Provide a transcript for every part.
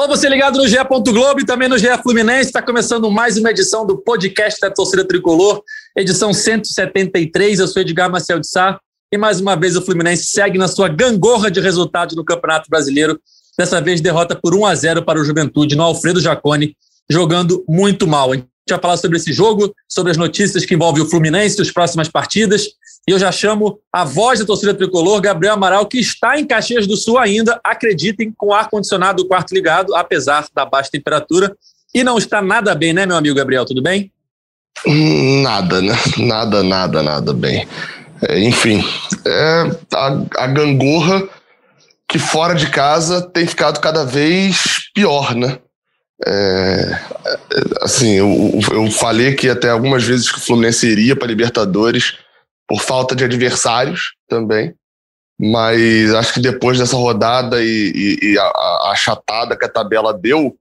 Alô, você ligado no GE. Globo e também no GE Fluminense. Está começando mais uma edição do podcast da Torcida Tricolor, edição 173. Eu sou Edgar Marcel de Sá e mais uma vez o Fluminense segue na sua gangorra de resultados no Campeonato Brasileiro. Dessa vez, derrota por 1 a 0 para o Juventude no Alfredo Jaconi, jogando muito mal. A vai falar sobre esse jogo, sobre as notícias que envolvem o Fluminense as próximas partidas. E eu já chamo a voz da torcida tricolor, Gabriel Amaral, que está em Caxias do Sul ainda, acreditem, com ar-condicionado do quarto ligado, apesar da baixa temperatura. E não está nada bem, né, meu amigo Gabriel? Tudo bem? Nada, né? Nada, nada, nada bem. É, enfim, é a, a gangorra que fora de casa tem ficado cada vez pior, né? É, assim, eu, eu falei que até algumas vezes que o Fluminense iria para Libertadores por falta de adversários também. Mas acho que depois dessa rodada e, e, e a, achatada que a tabela deu,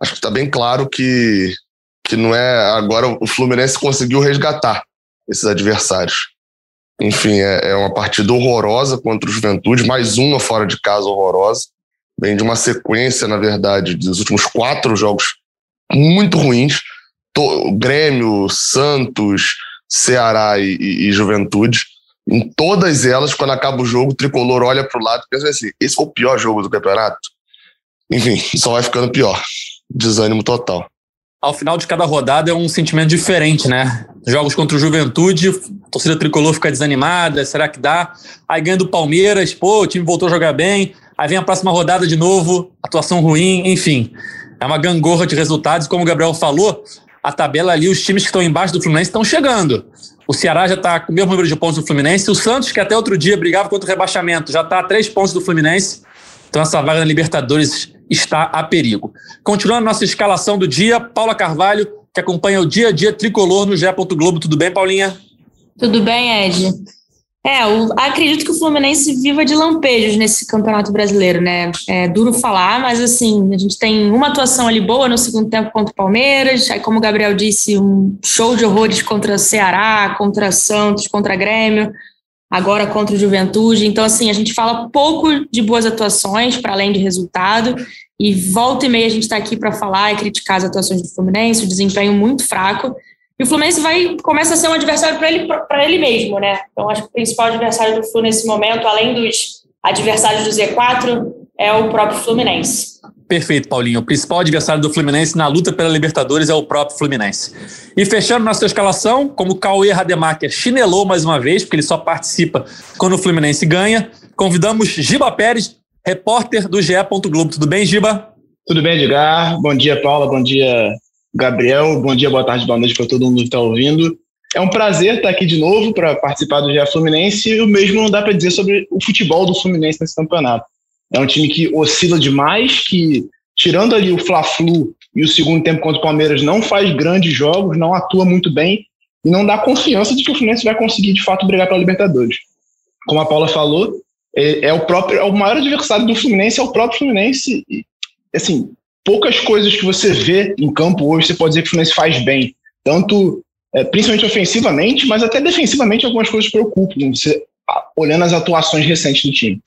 acho que está bem claro que, que não é. Agora o Fluminense conseguiu resgatar esses adversários. Enfim, é, é uma partida horrorosa contra o Juventude, mais uma fora de casa horrorosa. Vem de uma sequência, na verdade, dos últimos quatro jogos muito ruins. Grêmio, Santos, Ceará e, e, e Juventude. Em todas elas, quando acaba o jogo, o tricolor olha para o lado e pensa assim: esse foi o pior jogo do campeonato. Enfim, só vai ficando pior. Desânimo total. Ao final de cada rodada é um sentimento diferente, né? Jogos contra o Juventude, a torcida tricolor fica desanimada, será que dá? Aí ganha do Palmeiras, pô, o time voltou a jogar bem. Aí vem a próxima rodada de novo, atuação ruim, enfim. É uma gangorra de resultados, como o Gabriel falou, a tabela ali, os times que estão embaixo do Fluminense estão chegando. O Ceará já está com o mesmo número de pontos do Fluminense. O Santos, que até outro dia brigava contra o rebaixamento, já está a três pontos do Fluminense. Então essa vaga na Libertadores está a perigo. Continuando nossa escalação do dia, Paula Carvalho, que acompanha o dia a dia tricolor no GE. Globo. Tudo bem, Paulinha? Tudo bem, Ed. É, eu acredito que o Fluminense viva de lampejos nesse campeonato brasileiro, né? É duro falar, mas assim, a gente tem uma atuação ali boa no segundo tempo contra o Palmeiras, aí como o Gabriel disse, um show de horrores contra o Ceará, contra Santos, contra Grêmio, agora contra o Juventude. Então, assim, a gente fala pouco de boas atuações, para além de resultado, e volta e meia a gente está aqui para falar e criticar as atuações do Fluminense, o desempenho muito fraco. E o Fluminense vai começa a ser um adversário para ele, ele mesmo, né? Então, acho que o principal adversário do Flu nesse momento, além dos adversários do Z4, é o próprio Fluminense. Perfeito, Paulinho. O principal adversário do Fluminense na luta pela Libertadores é o próprio Fluminense. E fechando nossa escalação, como o Cauê Rademacher chinelou mais uma vez, porque ele só participa quando o Fluminense ganha, convidamos Giba Pérez, repórter do GE. Globo. Tudo bem, Giba? Tudo bem, Edgar. Bom dia, Paula. Bom dia, Gabriel. Bom dia, boa tarde, boa noite para todo mundo que está ouvindo. É um prazer estar aqui de novo para participar do GE Fluminense e o mesmo não dá para dizer sobre o futebol do Fluminense nesse campeonato. É um time que oscila demais, que tirando ali o Fla-Flu e o segundo tempo contra o Palmeiras não faz grandes jogos, não atua muito bem e não dá confiança de que o Fluminense vai conseguir de fato brigar pela Libertadores. Como a Paula falou, é, é o próprio, é o maior adversário do Fluminense é o próprio Fluminense. E, assim, poucas coisas que você vê em campo hoje você pode dizer que o Fluminense faz bem. Tanto, é, principalmente ofensivamente, mas até defensivamente algumas coisas preocupam, você, olhando as atuações recentes do time.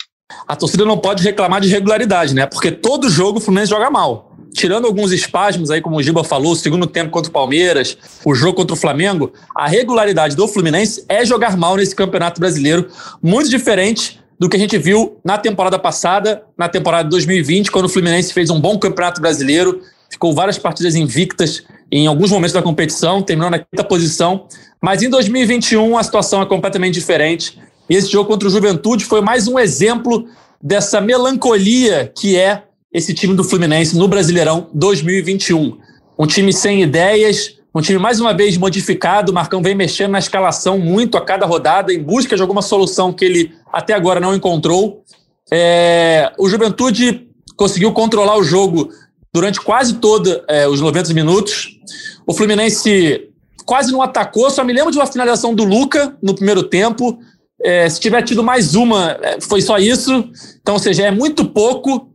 A torcida não pode reclamar de regularidade, né? Porque todo jogo o Fluminense joga mal. Tirando alguns espasmos aí, como o Giba falou, o segundo tempo contra o Palmeiras, o jogo contra o Flamengo, a regularidade do Fluminense é jogar mal nesse Campeonato Brasileiro, muito diferente do que a gente viu na temporada passada, na temporada de 2020, quando o Fluminense fez um bom campeonato brasileiro, ficou várias partidas invictas em alguns momentos da competição, terminou na quinta posição. Mas em 2021 a situação é completamente diferente. E esse jogo contra o Juventude foi mais um exemplo dessa melancolia que é esse time do Fluminense no Brasileirão 2021. Um time sem ideias, um time mais uma vez modificado, o Marcão vem mexendo na escalação muito a cada rodada, em busca de alguma solução que ele até agora não encontrou. É, o Juventude conseguiu controlar o jogo durante quase todos é, os 90 minutos. O Fluminense quase não atacou, só me lembro de uma finalização do Luca no primeiro tempo. É, se tiver tido mais uma, é, foi só isso. Então, ou seja, é muito pouco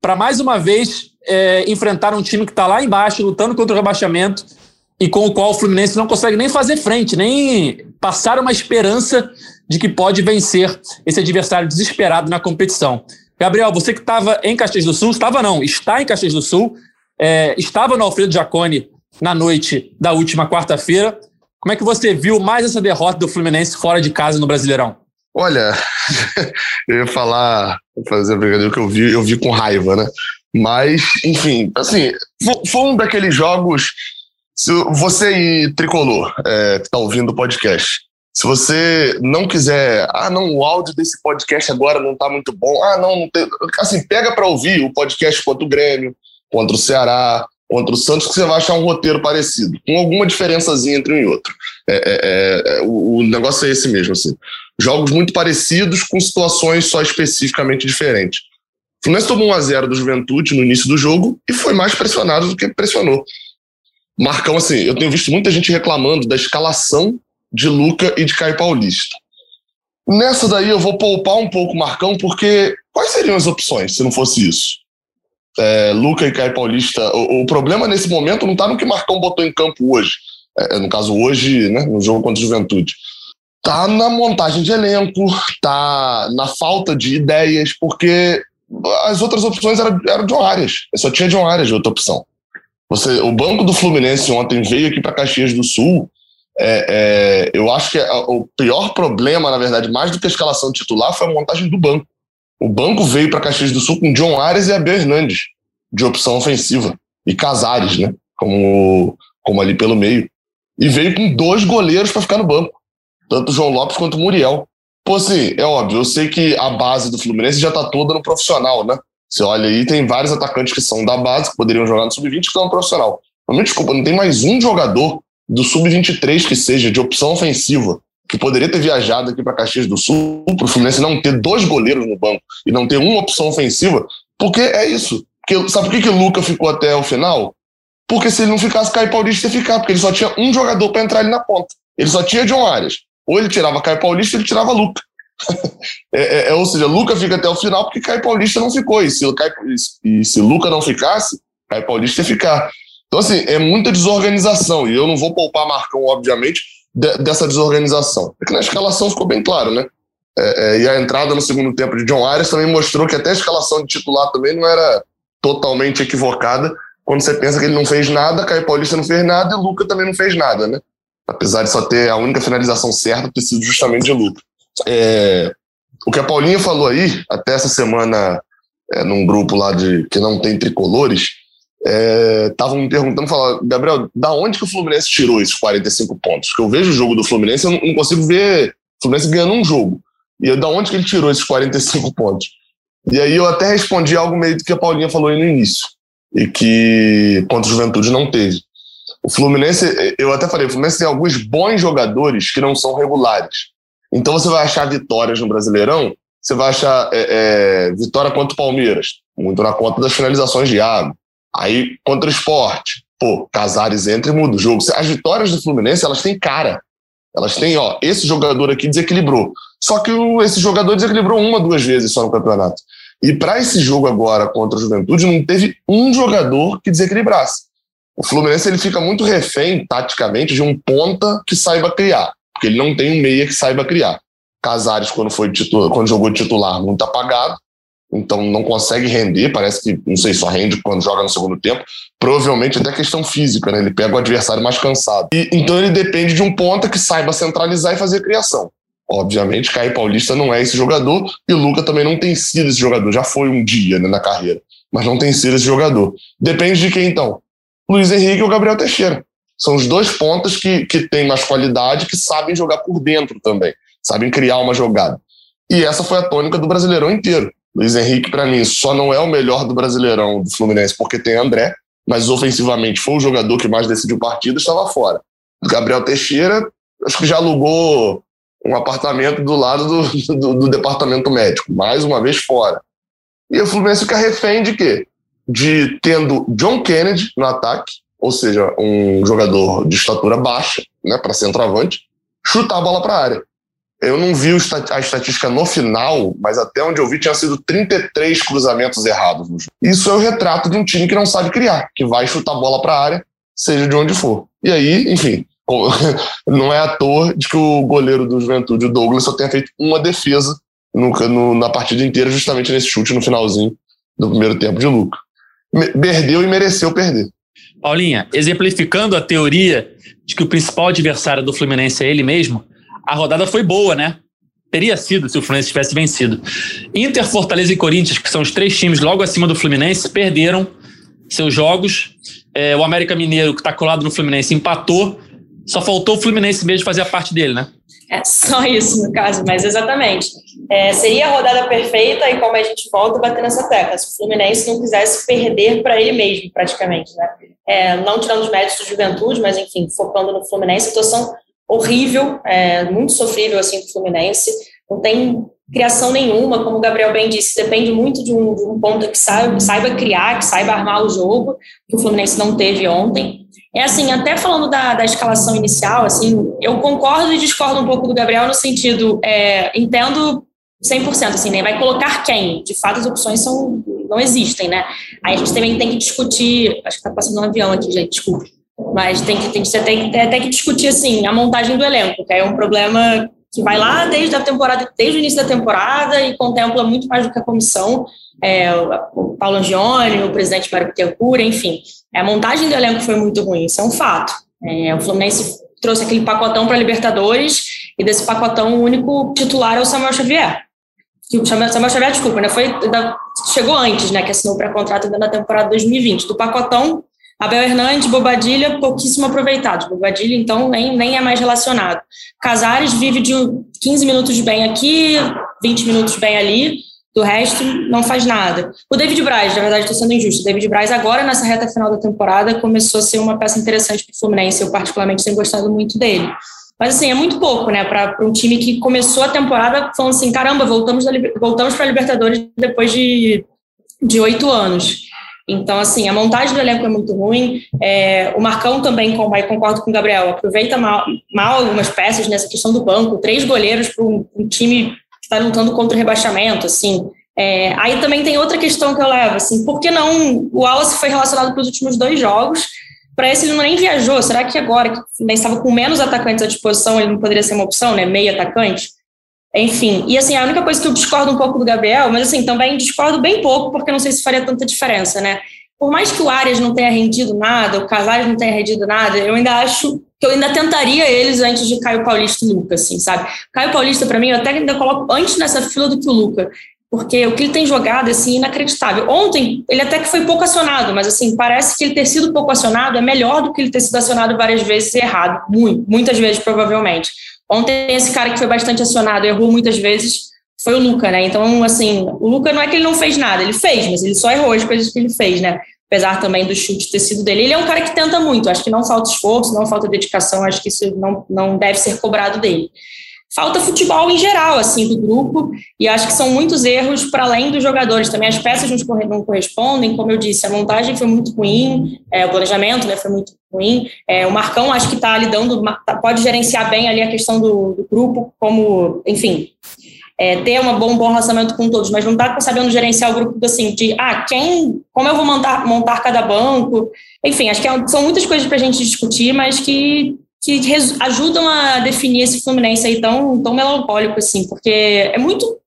para mais uma vez é, enfrentar um time que está lá embaixo, lutando contra o rebaixamento e com o qual o Fluminense não consegue nem fazer frente, nem passar uma esperança de que pode vencer esse adversário desesperado na competição. Gabriel, você que estava em Caxias do Sul, estava não, está em Caxias do Sul, é, estava no Alfredo Jaconi na noite da última quarta-feira. Como é que você viu mais essa derrota do Fluminense fora de casa no Brasileirão? Olha, eu ia falar, fazer a brincadeira que eu vi, eu vi com raiva, né? Mas, enfim, assim, foi um daqueles jogos. Você e tricolor é, que está ouvindo o podcast, se você não quiser, ah, não, o áudio desse podcast agora não está muito bom, ah, não, não tem. Assim, pega para ouvir o podcast contra o Grêmio, contra o Ceará, contra o Santos, que você vai achar um roteiro parecido, com alguma diferençazinha entre um e outro. É, é, é, é o, o, negócio é esse mesmo, assim. Jogos muito parecidos, com situações só especificamente diferentes. O Fluminense tomou 1x0 do Juventude no início do jogo e foi mais pressionado do que pressionou. Marcão, assim, eu tenho visto muita gente reclamando da escalação de Luca e de Caio Paulista. Nessa daí eu vou poupar um pouco o Marcão, porque quais seriam as opções se não fosse isso? É, Luca e Caio Paulista, o, o, problema nesse momento não está no que Marcão botou em campo hoje, é, no caso hoje, né, no jogo contra o Juventude. Tá na montagem de elenco, tá na falta de ideias, porque as outras opções eram, eram John Arias. Só tinha John Arias de outra opção. Você, o banco do Fluminense ontem veio aqui para Caxias do Sul. É, é, eu acho que o pior problema, na verdade, mais do que a escalação titular, foi a montagem do banco. O banco veio para Caxias do Sul com John Arias e Abel Hernandes, de opção ofensiva. E Casares, né? Como, como ali pelo meio. E veio com dois goleiros para ficar no banco. Tanto o João Lopes quanto o Muriel. Pô, assim, é óbvio, eu sei que a base do Fluminense já tá toda no profissional, né? Você olha aí, tem vários atacantes que são da base, que poderiam jogar no sub-20 que estão no profissional. Mas me desculpa, não tem mais um jogador do sub-23 que seja de opção ofensiva que poderia ter viajado aqui para Caxias do Sul, para o Fluminense não ter dois goleiros no banco e não ter uma opção ofensiva, porque é isso. Porque, sabe por que, que o Luca ficou até o final? Porque se ele não ficasse, Caio Paulista ia ficar, porque ele só tinha um jogador para entrar ali na ponta. Ele só tinha John Arias. Ou ele tirava Caio Paulista, ele tirava Luca. é, é, é, ou seja, Luca fica até o final porque Caio Paulista não ficou. E se, Caio, e se Luca não ficasse, Caio Paulista ia ficar. Então, assim, é muita desorganização. E eu não vou poupar Marcão, obviamente, de, dessa desorganização. É que na escalação ficou bem claro, né? É, é, e a entrada no segundo tempo de John Arias também mostrou que até a escalação de titular também não era totalmente equivocada. Quando você pensa que ele não fez nada, Caio Paulista não fez nada e Luca também não fez nada, né? apesar de só ter a única finalização certa sido justamente de Luca. É, o que a Paulinha falou aí, até essa semana, é, num grupo lá de que não tem tricolores, estavam é, me perguntando, falando, Gabriel, da onde que o Fluminense tirou esses 45 pontos? Porque eu vejo o jogo do Fluminense, eu não, não consigo ver o Fluminense ganhando um jogo. E eu, da onde que ele tirou esses 45 pontos? E aí eu até respondi algo meio que a Paulinha falou aí no início, e que contra o Juventude não teve. O Fluminense, eu até falei, o Fluminense tem alguns bons jogadores que não são regulares. Então você vai achar vitórias no Brasileirão, você vai achar é, é, vitória contra o Palmeiras, muito na conta das finalizações de água. Aí contra o esporte, pô, Casares entra e muda o jogo. As vitórias do Fluminense, elas têm cara. Elas têm, ó, esse jogador aqui desequilibrou. Só que o, esse jogador desequilibrou uma, duas vezes só no campeonato. E para esse jogo agora contra o Juventude, não teve um jogador que desequilibrasse. O Fluminense ele fica muito refém, taticamente, de um ponta que saiba criar, porque ele não tem um meia que saiba criar. Casares, quando, foi titular, quando jogou titular, muito apagado, então não consegue render, parece que, não sei, só rende quando joga no segundo tempo. Provavelmente até questão física, né? Ele pega o adversário mais cansado. E, então ele depende de um ponta que saiba centralizar e fazer criação. Obviamente, Caio Paulista não é esse jogador e o Luca também não tem sido esse jogador. Já foi um dia né, na carreira, mas não tem sido esse jogador. Depende de quem então? Luiz Henrique e o Gabriel Teixeira. São os dois pontas que, que têm mais qualidade, que sabem jogar por dentro também, sabem criar uma jogada. E essa foi a tônica do Brasileirão inteiro. Luiz Henrique, para mim, só não é o melhor do Brasileirão do Fluminense porque tem André, mas ofensivamente foi o jogador que mais decidiu partida, estava fora. O Gabriel Teixeira, acho que já alugou um apartamento do lado do, do, do departamento médico, mais uma vez fora. E o Fluminense fica refém de quê? de tendo John Kennedy no ataque, ou seja, um jogador de estatura baixa, né, para centroavante, chutar a bola para a área. Eu não vi a estatística no final, mas até onde eu vi tinha sido 33 cruzamentos errados. Isso é o retrato de um time que não sabe criar, que vai chutar a bola para a área, seja de onde for. E aí, enfim, não é à toa de que o goleiro do Juventude, o Douglas, só tenha feito uma defesa no, no, na partida inteira, justamente nesse chute no finalzinho do primeiro tempo de Luca. Perdeu e mereceu perder. Paulinha, exemplificando a teoria de que o principal adversário do Fluminense é ele mesmo, a rodada foi boa, né? Teria sido se o Fluminense tivesse vencido. Inter, Fortaleza e Corinthians, que são os três times logo acima do Fluminense, perderam seus jogos. É, o América Mineiro, que está colado no Fluminense, empatou. Só faltou o Fluminense mesmo fazer a parte dele, né? É só isso, no caso, mas exatamente. É, seria a rodada perfeita e como a gente volta a bater nessa tecla, se o Fluminense não quisesse perder para ele mesmo, praticamente, né? É, não tirando os méritos do Juventude, mas enfim, focando no Fluminense, situação horrível, é, muito sofrível assim do Fluminense, não tem criação nenhuma, como o Gabriel bem disse, depende muito de um, de um ponto que saiba, saiba criar, que saiba armar o jogo, que o Fluminense não teve ontem. É assim, até falando da, da escalação inicial, assim, eu concordo e discordo um pouco do Gabriel no sentido, é, entendo 100%, assim, né? Vai colocar quem? De fato, as opções são, não existem, né? Aí a gente também tem que discutir, acho que tá passando um avião aqui, gente, desculpe. Mas tem que, tem que, você tem, tem que discutir, assim, a montagem do elenco, que é um problema que vai lá desde a temporada, desde o início da temporada e contempla muito mais do que a comissão, é, o Paulo Angione, o presidente Mário Bittencourt, enfim. A montagem do elenco foi muito ruim, isso é um fato. É, o Fluminense trouxe aquele pacotão para Libertadores e desse pacotão o único titular é o Samuel Xavier. Que o Samuel Xavier, desculpa, né, foi, chegou antes, né, que assinou para contrato na temporada 2020. Do pacotão, Abel Hernandes, Bobadilha, pouquíssimo aproveitado. Bobadilha, então, nem, nem é mais relacionado. Casares vive de 15 minutos bem aqui, 20 minutos bem ali, do resto não faz nada. O David Braz, na verdade, estou sendo injusto. O David Braz, agora nessa reta final da temporada, começou a ser uma peça interessante para o Fluminense. Eu, particularmente, tenho gostado muito dele. Mas, assim, é muito pouco, né, para um time que começou a temporada falando assim: caramba, voltamos, voltamos para a Libertadores depois de oito anos. Então, assim, a montagem do elenco é muito ruim. É, o Marcão também, com, concordo com o Gabriel, aproveita mal, mal algumas peças nessa questão do banco. Três goleiros para um, um, time que está lutando contra o rebaixamento, assim. É, aí também tem outra questão que eu levo, assim, por que não o Wallace foi relacionado para os últimos dois jogos? Para esse ele não nem viajou. Será que agora, que né, estava com menos atacantes à disposição, ele não poderia ser uma opção, né? Meio atacante? Enfim, e assim, a única coisa que eu discordo um pouco do Gabriel, mas assim, também discordo bem pouco, porque não sei se faria tanta diferença, né? Por mais que o Arias não tenha rendido nada, o Casares não tenha rendido nada, eu ainda acho que eu ainda tentaria eles antes de Caio Paulista e Luca, assim, sabe? Caio Paulista, para mim, eu até ainda coloco antes nessa fila do que o Luca, porque o que ele tem jogado, assim, inacreditável. Ontem, ele até que foi pouco acionado, mas, assim, parece que ele ter sido pouco acionado é melhor do que ele ter sido acionado várias vezes e errado, muito, muitas vezes, provavelmente. Ontem, esse cara que foi bastante acionado, errou muitas vezes, foi o Luca, né? Então, assim, o Luca não é que ele não fez nada, ele fez, mas ele só errou as coisas que ele fez, né? Apesar também do chute ter sido dele. Ele é um cara que tenta muito, acho que não falta esforço, não falta dedicação, acho que isso não, não deve ser cobrado dele falta futebol em geral, assim, do grupo, e acho que são muitos erros para além dos jogadores. Também as peças não correspondem, como eu disse, a montagem foi muito ruim, é, o planejamento né, foi muito ruim. É, o Marcão acho que está lidando, tá, pode gerenciar bem ali a questão do, do grupo, como, enfim, é, ter uma bom, um bom relacionamento com todos, mas não está sabendo gerenciar o grupo assim, de ah, quem, como eu vou montar, montar cada banco, enfim, acho que é, são muitas coisas para a gente discutir, mas que que ajudam a definir esse Fluminense aí tão, tão melancólico, assim, porque é muito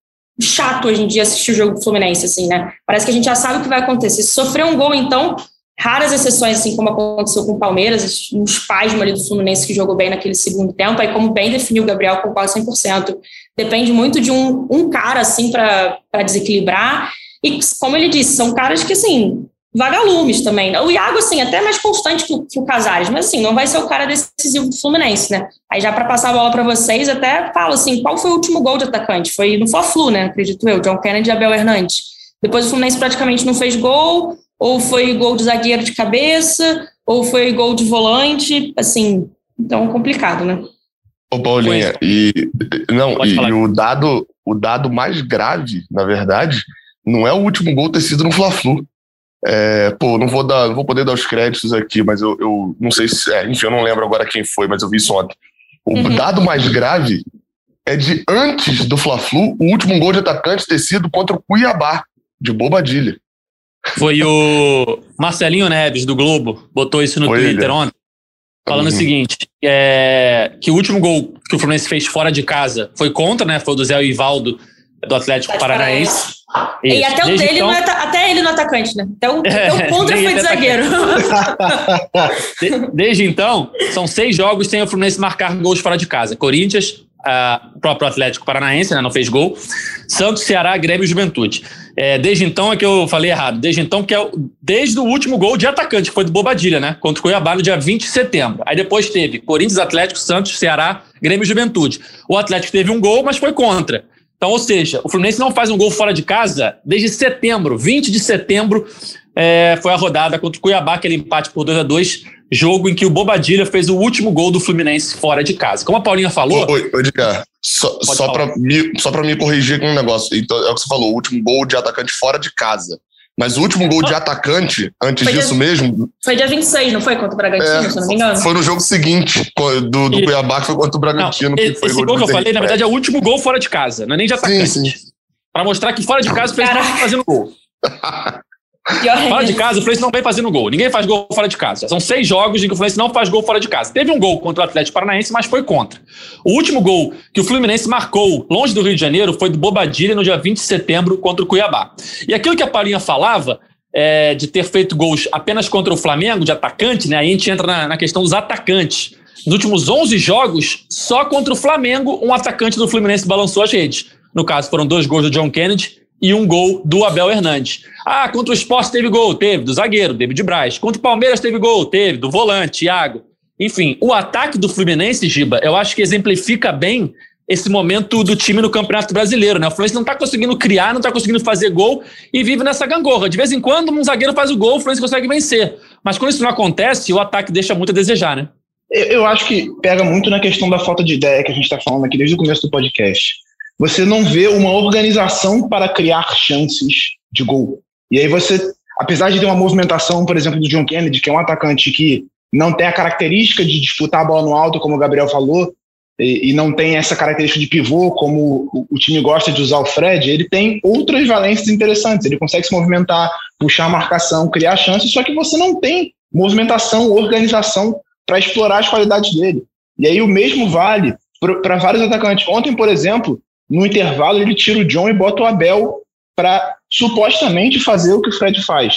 chato hoje em dia assistir o jogo do Fluminense, assim, né? Parece que a gente já sabe o que vai acontecer. Se sofrer um gol, então, raras exceções, assim, como aconteceu com o Palmeiras, um espasmo ali do Fluminense que jogou bem naquele segundo tempo, aí como bem definiu o Gabriel com quase 100%. Depende muito de um, um cara, assim, para desequilibrar. E, como ele disse, são caras que, assim, vagalumes também. O Iago, assim, até mais constante que o, que o Casares, mas assim, não vai ser o cara decisivo do Fluminense, né? Aí já para passar a bola para vocês, até falo assim, qual foi o último gol de atacante? Foi no Fla-Flu, né? Acredito eu, John Kennedy e Abel Hernandes. Depois o Fluminense praticamente não fez gol, ou foi gol de zagueiro de cabeça, ou foi gol de volante, assim, então complicado, né? Ô Paulinha, e não, e, e o dado, o dado mais grave, na verdade, não é o último gol ter sido no Fla-Flu é, pô, não vou dar, não vou poder dar os créditos aqui, mas eu, eu não sei se, é, enfim, eu não lembro agora quem foi, mas eu vi isso ontem. O uhum. dado mais grave é de antes do Fla-Flu, o último gol de atacante ter sido contra o Cuiabá, de Bobadilha. Foi o Marcelinho Neves, do Globo, botou isso no foi Twitter ele. ontem, falando uhum. o seguinte, é, que o último gol que o Fluminense fez fora de casa foi contra, né, foi o do Zé Ivaldo, do Atlético Paranaense. E até o dele, então... é, até ele no atacante, né? Até o, até o contra foi de zagueiro. Desde então, são seis jogos sem o Fluminense marcar gols fora de casa. Corinthians, o próprio Atlético Paranaense, né, não fez gol. Santos, Ceará, Grêmio e Juventude. É, desde então é que eu falei errado. Desde então, que é desde o último gol de atacante, que foi do Bobadilha, né? Contra o Cuiabá no dia 20 de setembro. Aí depois teve Corinthians, Atlético, Santos, Ceará, Grêmio e Juventude. O Atlético teve um gol, mas foi contra. Então, ou seja, o Fluminense não faz um gol fora de casa desde setembro, 20 de setembro, é, foi a rodada contra o Cuiabá, aquele empate por 2 a 2 jogo em que o Bobadilha fez o último gol do Fluminense fora de casa. Como a Paulinha falou. Oi, oi Edgar, só, só para me, me corrigir com um negócio. Então, é o que você falou: o último gol de atacante fora de casa. Mas o último gol de atacante, antes foi disso dia, mesmo. Foi dia 26, não foi? Contra o Bragantino, é, se não me engano. Foi no jogo seguinte do, do Cuiabá, que foi contra o Bragantino. Não, que foi esse gol, gol que eu falei, na verdade, é o último gol fora de casa, não é nem de atacante. Sim, sim. Pra mostrar que fora de casa fez fazendo gol. Fora de casa, o Fluminense não vem fazendo gol. Ninguém faz gol fora de casa. São seis jogos em que o Fluminense não faz gol fora de casa. Teve um gol contra o Atlético Paranaense, mas foi contra. O último gol que o Fluminense marcou longe do Rio de Janeiro foi do Bobadilha no dia 20 de setembro contra o Cuiabá. E aquilo que a Paulinha falava é, de ter feito gols apenas contra o Flamengo, de atacante, né? Aí a gente entra na, na questão dos atacantes. Nos últimos 11 jogos, só contra o Flamengo, um atacante do Fluminense balançou as redes. No caso, foram dois gols do John Kennedy e um gol do Abel Hernandes. Ah, contra o Esporte teve gol? Teve, do zagueiro, David Braz. Contra o Palmeiras teve gol? Teve, do volante, Thiago. Enfim, o ataque do Fluminense, Giba, eu acho que exemplifica bem esse momento do time no Campeonato Brasileiro, né? O Fluminense não está conseguindo criar, não está conseguindo fazer gol e vive nessa gangorra. De vez em quando, um zagueiro faz o gol, o Fluminense consegue vencer. Mas quando isso não acontece, o ataque deixa muito a desejar, né? Eu acho que pega muito na questão da falta de ideia que a gente está falando aqui desde o começo do podcast você não vê uma organização para criar chances de gol. E aí você, apesar de ter uma movimentação, por exemplo, do John Kennedy, que é um atacante que não tem a característica de disputar a bola no alto, como o Gabriel falou, e, e não tem essa característica de pivô, como o, o, time gosta de usar o Fred, ele tem outras valências interessantes. Ele consegue se movimentar, puxar a marcação, criar chances, só que você não tem movimentação, organização para explorar as qualidades dele. E aí o mesmo vale para vários atacantes. Ontem, por exemplo, no intervalo, ele tira o John e bota o Abel para supostamente fazer o que o Fred faz,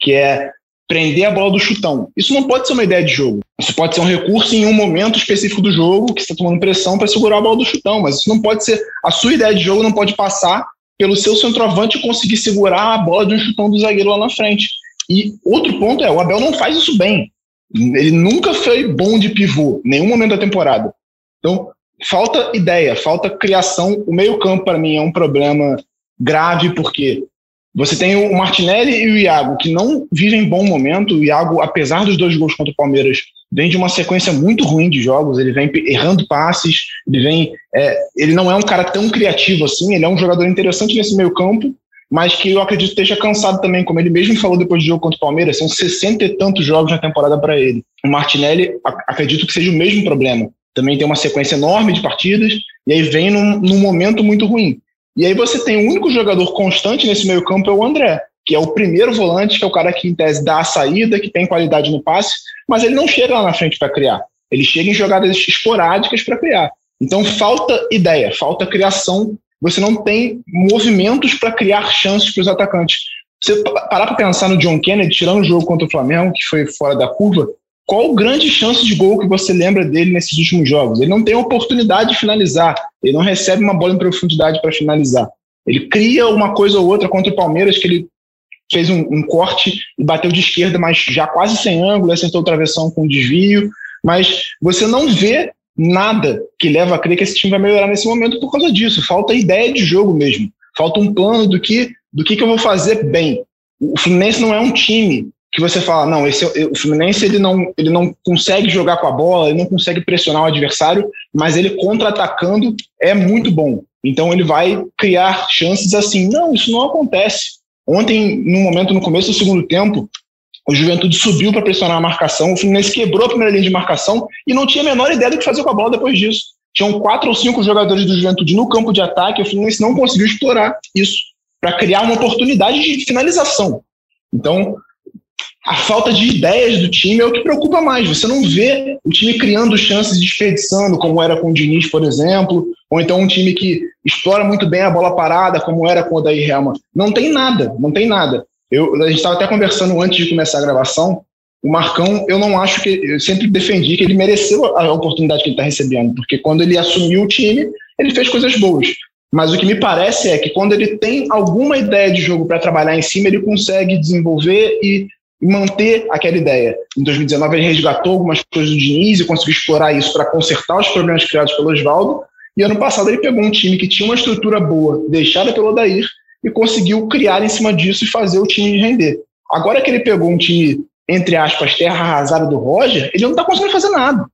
que é prender a bola do chutão. Isso não pode ser uma ideia de jogo. Isso pode ser um recurso em um momento específico do jogo, que está tomando pressão para segurar a bola do chutão, mas isso não pode ser. A sua ideia de jogo não pode passar pelo seu centroavante conseguir segurar a bola de um chutão do zagueiro lá na frente. E outro ponto é, o Abel não faz isso bem. Ele nunca foi bom de pivô, nenhum momento da temporada. Então, falta ideia, falta criação. O meio-campo, para mim, é um problema grave, porque você tem o Martinelli e o Iago, que não vivem bom momento. O Iago, apesar dos dois gols contra o Palmeiras, vem de uma sequência muito ruim de jogos. Ele vem errando passes, ele vem. É, ele não é um cara tão criativo assim, ele é um jogador interessante nesse meio-campo, mas que eu acredito esteja cansado também, como ele mesmo falou depois do jogo contra o Palmeiras, são 60 e tantos jogos na temporada para ele. O Martinelli, acredito que seja o mesmo problema também tem uma sequência enorme de partidas, e aí vem num, num momento muito ruim. E aí você tem o único jogador constante nesse meio campo é o André, que é o primeiro volante, que é o cara que em tese dá a saída, que tem qualidade no passe, mas ele não chega lá na frente para criar. Ele chega em jogadas esporádicas para criar. Então falta ideia, falta criação. Você não tem movimentos para criar chances para os atacantes. Você parar para pensar no John Kennedy, tirando o jogo contra o Flamengo, que foi fora da curva, qual grande chance de gol que você lembra dele nesses últimos jogos? Ele não tem oportunidade de finalizar, ele não recebe uma bola em profundidade para finalizar. Ele cria uma coisa ou outra contra o Palmeiras, que ele fez um, um, corte e bateu de esquerda, mas já quase sem ângulo, acertou o travessão com desvio. Mas você não vê nada que leva a crer que esse time vai melhorar nesse momento por causa disso. Falta ideia de jogo mesmo. Falta um plano do que, do que, que eu vou fazer bem. O Fluminense não é um time que você fala, não, esse é o Fluminense ele não, ele não consegue jogar com a bola, ele não consegue pressionar o adversário, mas ele contra-atacando é muito bom. Então ele vai criar chances assim. Não, isso não acontece. Ontem, no momento no começo do segundo tempo, o Juventude subiu para pressionar a marcação, o Fluminense quebrou a primeira linha de marcação e não tinha a menor ideia do que fazer com a bola depois disso. Tinham quatro ou cinco jogadores do Juventude no campo de ataque, o Fluminense não conseguiu explorar isso para criar uma oportunidade de finalização. Então, a falta de ideias do time é o que preocupa mais. Você não vê o time criando chances, desperdiçando, como era com o Diniz, por exemplo, ou então um time que explora muito bem a bola parada, como era com o Daí Helman. Não tem nada, não tem nada. Eu, a gente estava até conversando antes de começar a gravação. O Marcão, eu não acho que. Eu sempre defendi que ele mereceu a oportunidade que ele está recebendo, porque quando ele assumiu o time, ele fez coisas boas. Mas o que me parece é que quando ele tem alguma ideia de jogo para trabalhar em cima, ele consegue desenvolver e manter aquela ideia. Em 2019 ele resgatou algumas coisas do Diniz e conseguiu explorar isso para consertar os problemas criados pelo Oswaldo. E ano passado ele pegou um time que tinha uma estrutura boa, deixada pelo Odair, e conseguiu criar em cima disso e fazer o time render. Agora que ele pegou um time, entre aspas, terra arrasada do Roger, ele não está conseguindo fazer nada.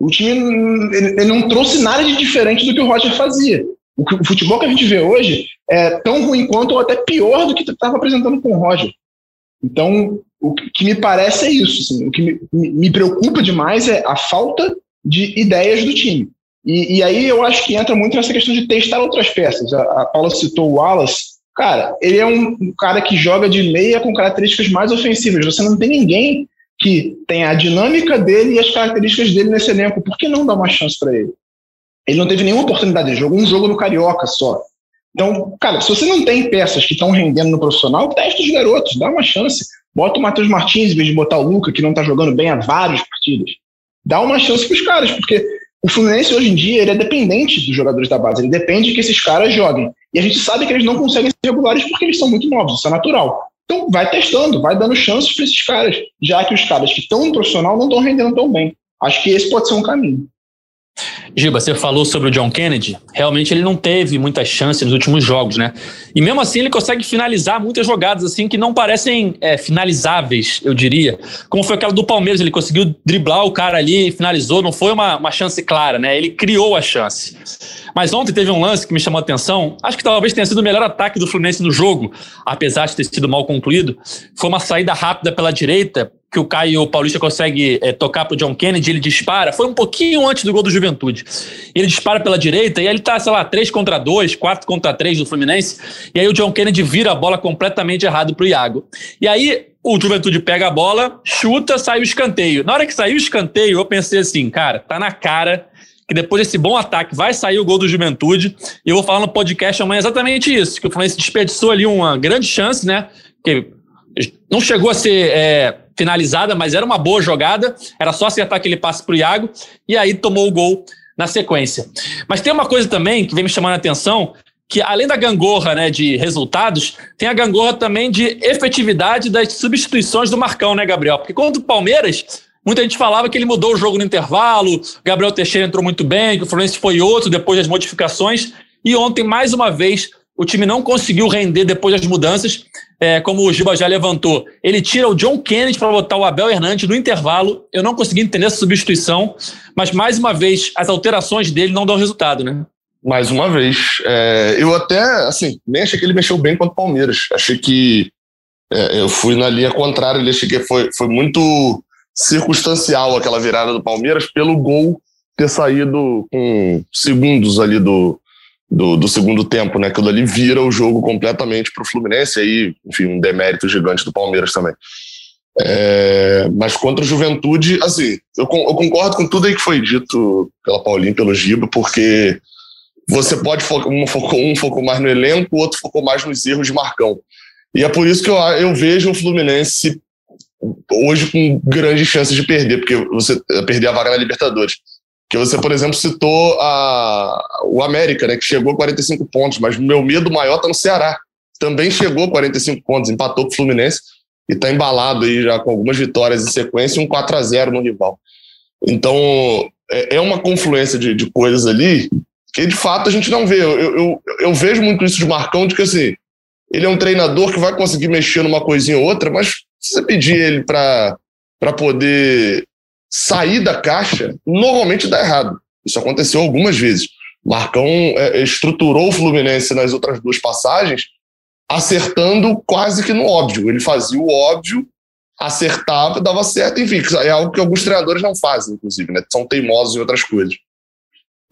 O time ele não trouxe nada de diferente do que o Roger fazia. O, futebol que a gente vê hoje é tão ruim quanto ou até pior do que estava apresentando com o Roger. Então, o que me parece é isso. Assim, o que me, me, preocupa demais é a falta de ideias do time. E, e, aí eu acho que entra muito nessa questão de testar outras peças. A, a Paula citou o Wallace. Cara, ele é um, um cara que joga de meia com características mais ofensivas. Você não tem ninguém que tenha a dinâmica dele e as características dele nesse elenco. Por que não dar uma chance para ele? Ele não teve nenhuma oportunidade, ele jogou um jogo no Carioca só. Então, cara, se você não tem peças que estão rendendo no profissional, teste os garotos, dá uma chance. Bota o Matheus Martins em vez de botar o Luca, que não está jogando bem há várias partidas. Dá uma chance para os caras, porque o Fluminense hoje em dia ele é dependente dos jogadores da base, ele depende que esses caras joguem. E a gente sabe que eles não conseguem ser regulares porque eles são muito novos, isso é natural. Então vai testando, vai dando chances para esses caras, já que os caras que estão no profissional não estão rendendo tão bem. Acho que esse pode ser um caminho. Giba, você falou sobre o John Kennedy. Realmente ele não teve muitas chances nos últimos jogos, né? E mesmo assim ele consegue finalizar muitas jogadas assim que não parecem é, finalizáveis, eu diria. Como foi aquela do Palmeiras, ele conseguiu driblar o cara ali e finalizou. Não foi uma, uma chance clara, né? Ele criou a chance. Mas ontem teve um lance que me chamou a atenção. Acho que talvez tenha sido o melhor ataque do Fluminense no jogo, apesar de ter sido mal concluído. Foi uma saída rápida pela direita que o Caio Paulista consegue é, tocar pro John Kennedy, ele dispara, foi um pouquinho antes do gol do Juventude. Ele dispara pela direita e ele tá, sei lá, 3 contra 2, 4 contra 3 do Fluminense, e aí o John Kennedy vira a bola completamente errado pro Iago. E aí o Juventude pega a bola, chuta, sai o escanteio. Na hora que saiu o escanteio, eu pensei assim, cara, tá na cara que depois desse bom ataque vai sair o gol do Juventude. E eu vou falar no podcast amanhã exatamente isso, que o Fluminense desperdiçou ali uma grande chance, né? Que não chegou a ser é, finalizada, mas era uma boa jogada. Era só acertar aquele passe para o Iago e aí tomou o gol na sequência. Mas tem uma coisa também que vem me chamando a atenção, que além da gangorra né, de resultados, tem a gangorra também de efetividade das substituições do Marcão, né, Gabriel? Porque contra o Palmeiras, muita gente falava que ele mudou o jogo no intervalo, Gabriel Teixeira entrou muito bem, que o Fluminense foi outro depois das modificações, e ontem, mais uma vez, o time não conseguiu render depois das mudanças, é, como o Giba já levantou. Ele tira o John Kennedy para botar o Abel Hernandes no intervalo. Eu não consegui entender essa substituição, mas mais uma vez, as alterações dele não dão resultado, né? Mais uma vez. É, eu até, assim, nem achei que ele mexeu bem contra o Palmeiras. Achei que é, eu fui na linha contrária, ele achei que foi, foi muito circunstancial aquela virada do Palmeiras pelo gol ter saído com segundos ali do, do, do, segundo tempo, né? Aquilo ali vira o jogo completamente para o Fluminense, aí, enfim, um demérito gigante do Palmeiras também. É, mas contra o Juventude, assim, eu, eu, concordo com tudo aí que foi dito pela Paulinha, pelo Giba, porque você pode focar, um focou, um focou mais no elenco, o outro focou mais nos erros de Marcão. E é por isso que eu, eu vejo o Fluminense hoje com grandes chances de perder, porque você perder a vaga na Libertadores. Que você, por exemplo, citou a, o América, né, que chegou a 45 pontos, mas meu medo maior está no Ceará. Também chegou a 45 pontos, empatou com o Fluminense e está embalado aí já com algumas vitórias em sequência e um 4 a 0 no rival. Então, é, é uma confluência de, de, coisas ali que, de fato, a gente não vê. Eu, eu, eu vejo muito isso de Marcão, de que, assim, ele é um treinador que vai conseguir mexer numa coisinha ou outra, mas se você pedir ele para poder sair da caixa, normalmente dá errado. Isso aconteceu algumas vezes. Marcão é, estruturou o Fluminense nas outras duas passagens, acertando quase que no óbvio. Ele fazia o óbvio, acertava, dava certo, enfim, é algo que alguns treinadores não fazem, inclusive, né? São teimosos em outras coisas.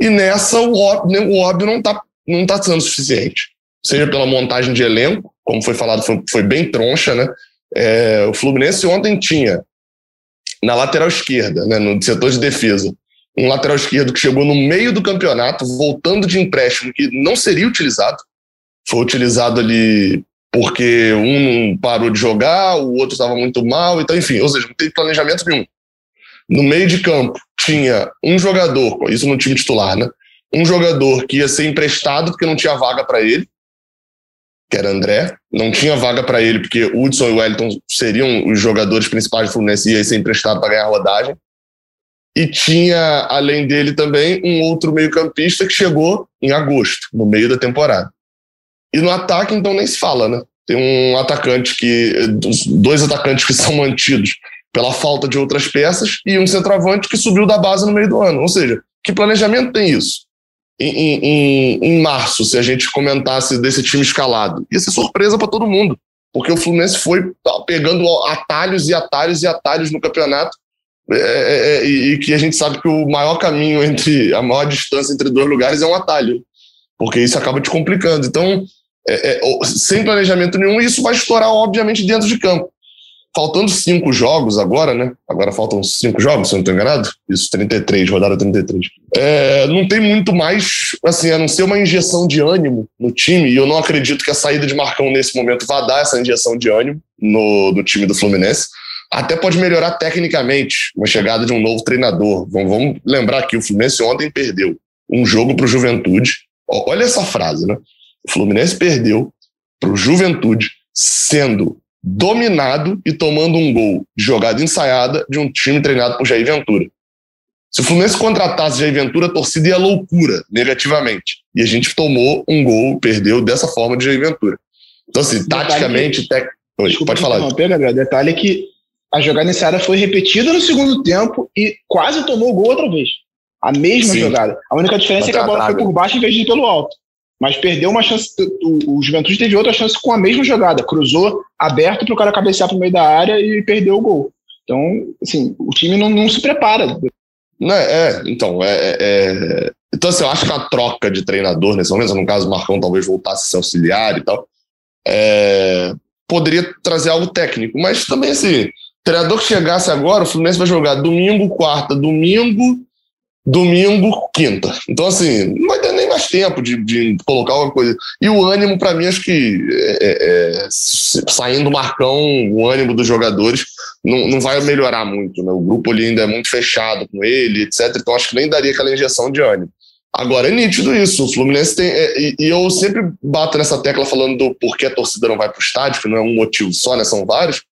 E nessa, o óbvio, o óbvio não está não tá sendo suficiente. Seja pela montagem de elenco, como foi falado, foi, foi bem troncha, né? É, o Fluminense ontem tinha na lateral esquerda, né, no setor de defesa, um lateral esquerdo que chegou no meio do campeonato, voltando de empréstimo, que não seria utilizado. Foi utilizado ali porque um parou de jogar, o outro estava muito mal, então, enfim, ou seja, não teve planejamento nenhum. No meio de campo tinha um jogador, isso no time titular, né? Um jogador que ia ser emprestado porque não tinha vaga para ele, que era André. Não tinha vaga para ele porque Hudson e Wellington seriam os jogadores principais do Fluminense e ia ser emprestado para ganhar rodagem. E tinha, além dele também, um outro meio-campista que chegou em agosto, no meio da temporada. E no ataque, então, nem se fala, né? Tem um atacante que. dois atacantes que são mantidos pela falta de outras peças e um centroavante que subiu da base no meio do ano. Ou seja, que planejamento tem isso? Em, em, em março, se a gente comentasse desse time escalado, ia ser surpresa para todo mundo, porque o Fluminense foi pegando atalhos e atalhos e atalhos no campeonato é, é, é, e, que a gente sabe que o maior caminho entre a maior distância entre dois lugares é um atalho, porque isso acaba te complicando. Então, é, é, sem planejamento nenhum, isso vai estourar, obviamente, dentro de campo. Faltando cinco jogos agora, né? Agora faltam cinco jogos, se eu não estou enganado. Isso, 33, rodada 33. É, não tem muito mais, assim, a não ser uma injeção de ânimo no time, e eu não acredito que a saída de Marcão nesse momento vá dar essa injeção de ânimo no, no time do Fluminense. Até pode melhorar tecnicamente, uma chegada de um novo treinador. Vamos, vamos lembrar que o Fluminense ontem perdeu um jogo para o Juventude. Olha essa frase, né? O Fluminense perdeu para o Juventude sendo dominado e tomando um gol de jogada ensaiada de um time treinado por Jair Ventura. Se o Fluminense contratasse Jair Ventura, a torcida ia loucura, negativamente. E a gente tomou um gol, perdeu dessa forma de Jair Ventura. Então, assim, taticamente. Tec... Oi, Desculpa pode falar. Gabriel. Detalhe é que a jogada ensaiada foi repetida no segundo tempo e quase tomou o gol outra vez. A mesma Sim. jogada. A única diferença é que a bola foi por baixo em vez de ir pelo alto mas perdeu uma chance. O, Juventude teve outra chance com a mesma jogada. Cruzou aberto para o cara cabecear para o meio da área e perdeu o gol. Então, assim, o time não, não se prepara. Não, é, é então, é, é, é, então, assim, eu acho que a troca de treinador nesse momento, no caso, o Marcão talvez voltasse a ser auxiliar e tal, é, poderia trazer algo técnico. Mas também, assim, treinador que chegasse agora, o Fluminense vai jogar domingo, quarta, domingo, domingo, quinta. Então, assim, não vai ter mais tempo de, de colocar alguma coisa. E o ânimo, para mim, acho que é, é, é saindo Marcão, o ânimo dos jogadores não, não vai melhorar muito. Né? O grupo ali ainda é muito fechado com ele, etc. Então, acho que nem daria aquela injeção de ânimo. Agora, é nítido isso. O Fluminense tem. É, e, e, eu sempre bato nessa tecla falando do porquê a torcida não vai para o estádio, que não é um motivo só, né? São vários.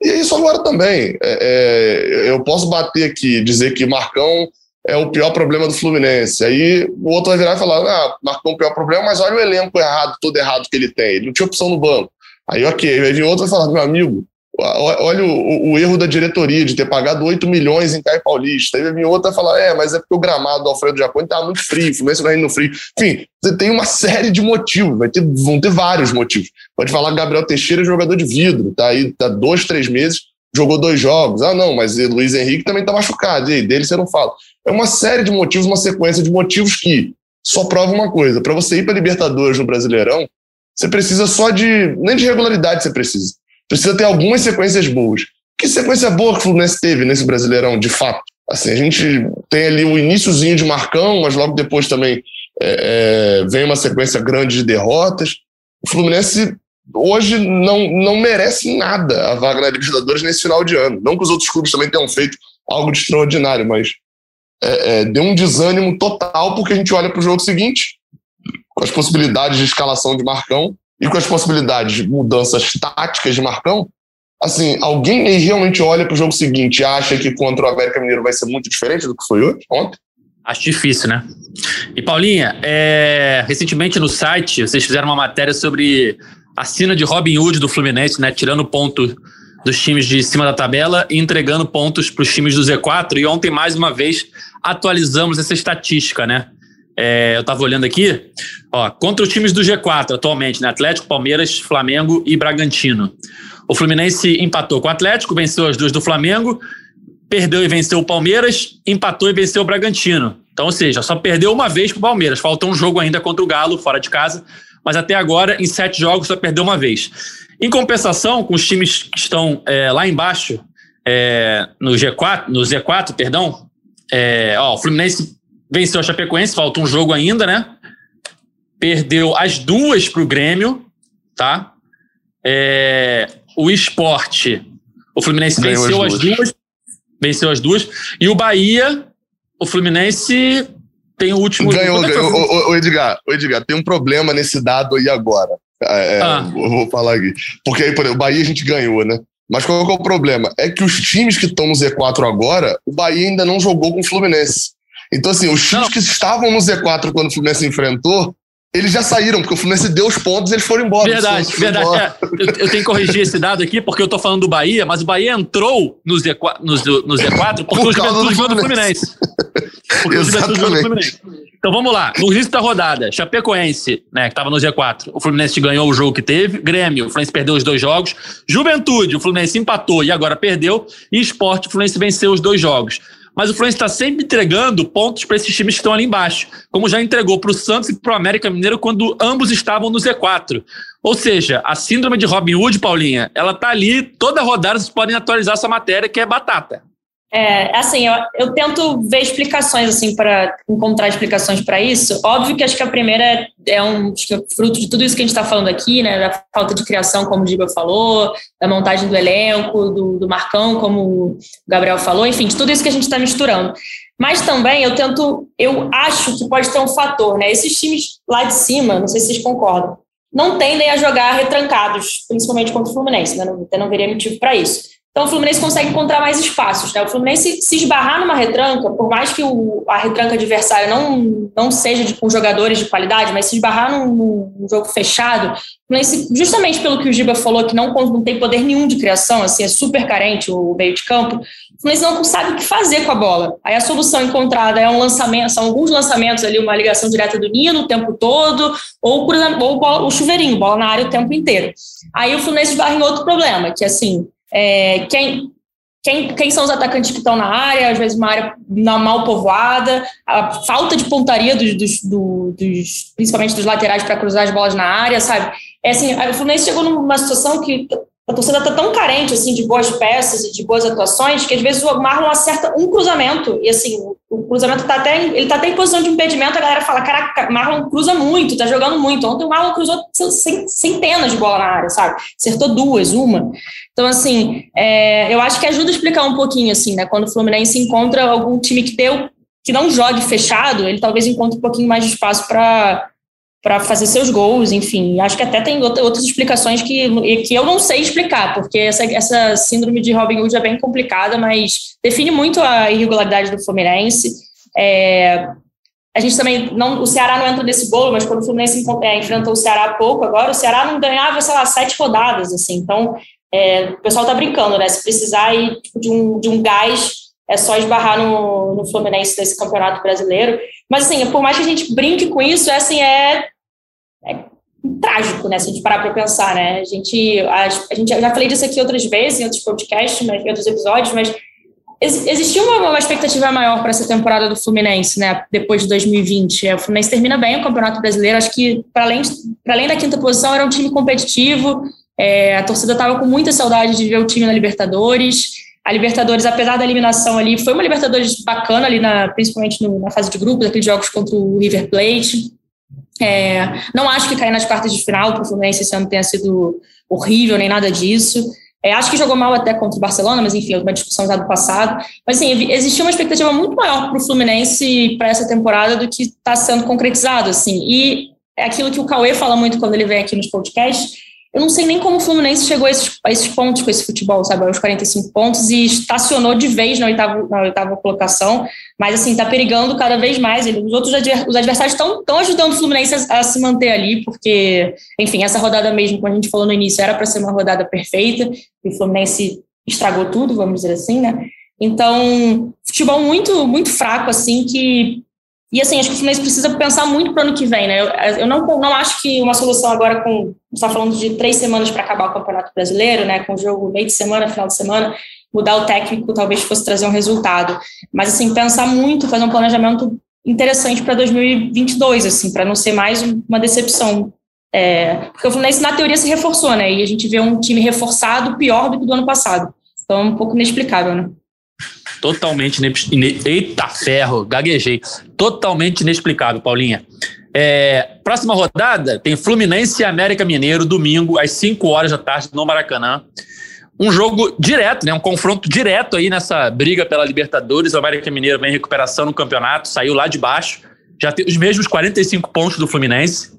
E isso agora também. É, é, eu posso bater aqui, dizer que Marcão é o pior problema do Fluminense. Aí o outro vai virar e falar: ah, marcou o pior problema, mas olha o elenco errado, todo errado que ele tem. Ele não tinha opção no banco. Aí, ok. Aí vem outro e vai falar: meu amigo, olha o, o, erro da diretoria de ter pagado 8 milhões em Caio Paulista. Aí vem outro e vai falar: é, mas é porque o gramado do Alfredo Jaconi estava muito frio, o Fluminense não indo no frio. Enfim, tem uma série de motivos, vai ter, vão ter vários motivos. Pode falar que Gabriel Teixeira é jogador de vidro, tá aí tá dois, três meses, jogou dois jogos. Ah, não, mas Luiz Henrique também tá machucado. E aí, dele você não fala. É uma série de motivos, uma sequência de motivos que só prova uma coisa: para você ir para Libertadores no Brasileirão, você precisa só de. Nem de regularidade você precisa. Precisa ter algumas sequências boas. Que sequência boa que o Fluminense teve nesse Brasileirão, de fato? Assim, a gente tem ali o iníciozinho de Marcão, mas logo depois também é, é, vem uma sequência grande de derrotas. O Fluminense hoje não, não merece nada a vaga na Libertadores nesse final de ano. Não que os outros clubes também tenham feito algo de extraordinário, mas é, é, deu um desânimo total porque a gente olha para o jogo seguinte, com as possibilidades de escalação de Marcão e com as possibilidades de mudanças táticas de Marcão. Assim, alguém aí realmente olha para o jogo seguinte e acha que contra o América Mineiro vai ser muito diferente do que foi hoje, ontem? Acho difícil, né? E Paulinha, é, recentemente no site vocês fizeram uma matéria sobre a cena de Robin Hood do Fluminense, né? Tirando ponto dos times de cima da tabela e entregando pontos para os times do Z4. E ontem, mais uma vez, atualizamos essa estatística, né? É, eu estava olhando aqui, ó, contra os times do G4 atualmente, né? Atlético, Palmeiras, Flamengo e Bragantino. O Fluminense empatou com o Atlético, venceu as duas do Flamengo, perdeu e venceu o Palmeiras, empatou e venceu o Bragantino. Então, ou seja, só perdeu uma vez para o Palmeiras. Falta um jogo ainda contra o Galo, fora de casa, mas até agora, em sete jogos, só perdeu uma vez. Em compensação, com os times que estão é, lá embaixo, é, no G4, no Z4, perdão, É, ó, o Fluminense venceu a Chapecoense, falta um jogo ainda, né? Perdeu as duas para o Grêmio, tá? É, o esporte, o Fluminense Ganhou venceu as duas. as duas. Venceu as duas. E o Bahia, o Fluminense tem o último. Ganhou, ganhou. O, o, Edgar, o Edgar, tem um problema nesse dado aí agora. É, é ah. Eu vou falar aqui. Porque aí, por exemplo, o Bahia a gente ganhou, né? Mas qual é o problema? É que os times que estão no Z4 agora, o Bahia ainda não jogou com o Fluminense. Então, assim, os times não. que estavam no Z4 quando o Fluminense enfrentou, eles já saíram, porque o Fluminense deu os pontos e eles foram embora. Verdade, verdade. Embora. É, eu, eu, tenho que corrigir esse dado aqui, porque eu tô falando do Bahia, mas o Bahia entrou no Z4, no, no Z4 porque Por o Juventude ganhou do Fluminense. Porque o Juventude ganhou do Fluminense. Então vamos lá. No início da rodada, Chapecoense, né, que estava no Z4, o Fluminense ganhou o jogo que teve. Grêmio, o Fluminense perdeu os dois jogos. Juventude, o Fluminense empatou e agora perdeu. E Esporte, o Fluminense venceu os dois jogos mas o Fluminense está sempre entregando pontos para esses times que estão ali embaixo, como já entregou para o Santos e para o América Mineiro quando ambos estavam no Z4. Ou seja, a síndrome de Robin Hood, Paulinha, ela está ali, toda rodada vocês podem atualizar essa matéria que é batata. É, assim, eu, eu, tento ver explicações, assim, para encontrar explicações para isso. Óbvio que acho que a primeira é, é um é fruto de tudo isso que a gente está falando aqui, né? Da falta de criação, como o Giba falou, da montagem do elenco, do, do Marcão, como o Gabriel falou, enfim, de tudo isso que a gente está misturando. Mas também eu tento, eu acho que pode ter um fator, né? Esses times lá de cima, não sei se vocês concordam, não tendem a jogar retrancados, principalmente contra o Fluminense, né? Não, não veria motivo para isso. Então, o Fluminense consegue encontrar mais espaços. Né? O Fluminense, se esbarrar numa retranca, por mais que o, a retranca adversária não, não seja de, com jogadores de qualidade, mas se esbarrar num, num, jogo fechado, o Fluminense, justamente pelo que o Giba falou, que não, não tem poder nenhum de criação, assim, é super carente o meio de campo, o Fluminense não sabe o que fazer com a bola. Aí a solução encontrada é um lançamento, são alguns lançamentos ali, uma ligação direta do Nino o tempo todo, ou, ou bola, o chuveirinho, bola na área o tempo inteiro. Aí o Fluminense esbarra em outro problema, que assim é, quem, quem, quem, são os atacantes que estão na área, às vezes uma área mal povoada, a falta de pontaria dos, dos, dos principalmente dos laterais para cruzar as bolas na área, sabe? É assim, o Fluminense chegou numa situação que a torcida está tão carente assim de boas peças e de boas atuações que às vezes o Marlon acerta um cruzamento e assim o, cruzamento está até ele tá até em posição de impedimento a galera fala caraca Marlon cruza muito está jogando muito. Ontem o Marlon cruzou centenas de bola na área sabe? Acertou duas uma. Então assim é, eu acho que ajuda a explicar um pouquinho assim né? Quando o Fluminense encontra algum time que deu que não jogue fechado ele talvez encontre um pouquinho mais de espaço para para fazer seus gols, enfim. Acho que até tem outras explicações que, que eu não sei explicar, porque essa, essa síndrome de Robin Hood é bem complicada, mas define muito a irregularidade do Fluminense. É, a gente também não, o Ceará não entra nesse bolo, mas quando o Fluminense é, enfrentou o Ceará há pouco, agora o Ceará não ganhava, sei lá, sete rodadas, assim. Então, é, o pessoal tá brincando, né? Se precisar aí tipo, de, um, de um gás, é só esbarrar no, no Fluminense desse campeonato brasileiro. Mas, assim, por mais que a gente brinque com isso, é, assim, é, é trágico, né? Se a gente parar para pensar, né? A gente, a, a gente, já falei disso aqui outras vezes, em outros podcasts, mas, em outros episódios, mas existia uma, uma expectativa maior para essa temporada do Fluminense, né? Depois de 2020. O Fluminense termina bem o Campeonato Brasileiro. Acho que, para além, além da quinta posição, era um time competitivo. É, a torcida estava com muita saudade de ver o time na Libertadores. A Libertadores, apesar da eliminação ali, foi uma Libertadores bacana ali, na, principalmente no, na fase de grupos, aqueles jogos contra o River Plate. É, não acho que cair nas quartas de final para o Fluminense esse ano tenha sido horrível, nem nada disso. É, acho que jogou mal até contra o Barcelona, mas enfim, uma discussão já do passado. Mas assim, existia uma expectativa muito maior para o Fluminense para essa temporada do que está sendo concretizado. Assim. E é aquilo que o Cauê fala muito quando ele vem aqui nos podcasts, eu não sei nem como o Fluminense chegou a esses, a esses pontos com esse futebol, sabe? Aos 45 pontos e estacionou de vez na oitava, na oitava colocação. Mas, assim, tá perigando cada vez mais. Os outros os adversários estão ajudando o Fluminense a, a, se manter ali, porque, enfim, essa rodada mesmo, como a gente falou no início, era para ser uma rodada perfeita. E o Fluminense estragou tudo, vamos dizer assim, né? Então, futebol muito, muito fraco, assim, que e assim, acho que o Fluminense precisa pensar muito para o ano que vem, né? Eu, eu, não, não acho que uma solução agora com. está falando de três semanas para acabar o Campeonato Brasileiro, né? Com o jogo meio de semana, final de semana, mudar o técnico talvez fosse trazer um resultado. Mas assim, pensar muito, fazer um planejamento interessante para 2022, assim, para não ser mais uma decepção. É, porque o Fluminense, na teoria, se reforçou, né? E a gente vê um time reforçado pior do que do ano passado. Então é um pouco inexplicável, né? Totalmente ine... Eita ferro, gaguejei. Totalmente inexplicável, Paulinha. É, próxima rodada tem Fluminense e América Mineiro, domingo, às 5 horas da tarde, no Maracanã. Um jogo direto, né? Um confronto direto aí nessa briga pela Libertadores. O América Mineiro vem em recuperação no campeonato, saiu lá de baixo. Já tem os mesmos 45 pontos do Fluminense.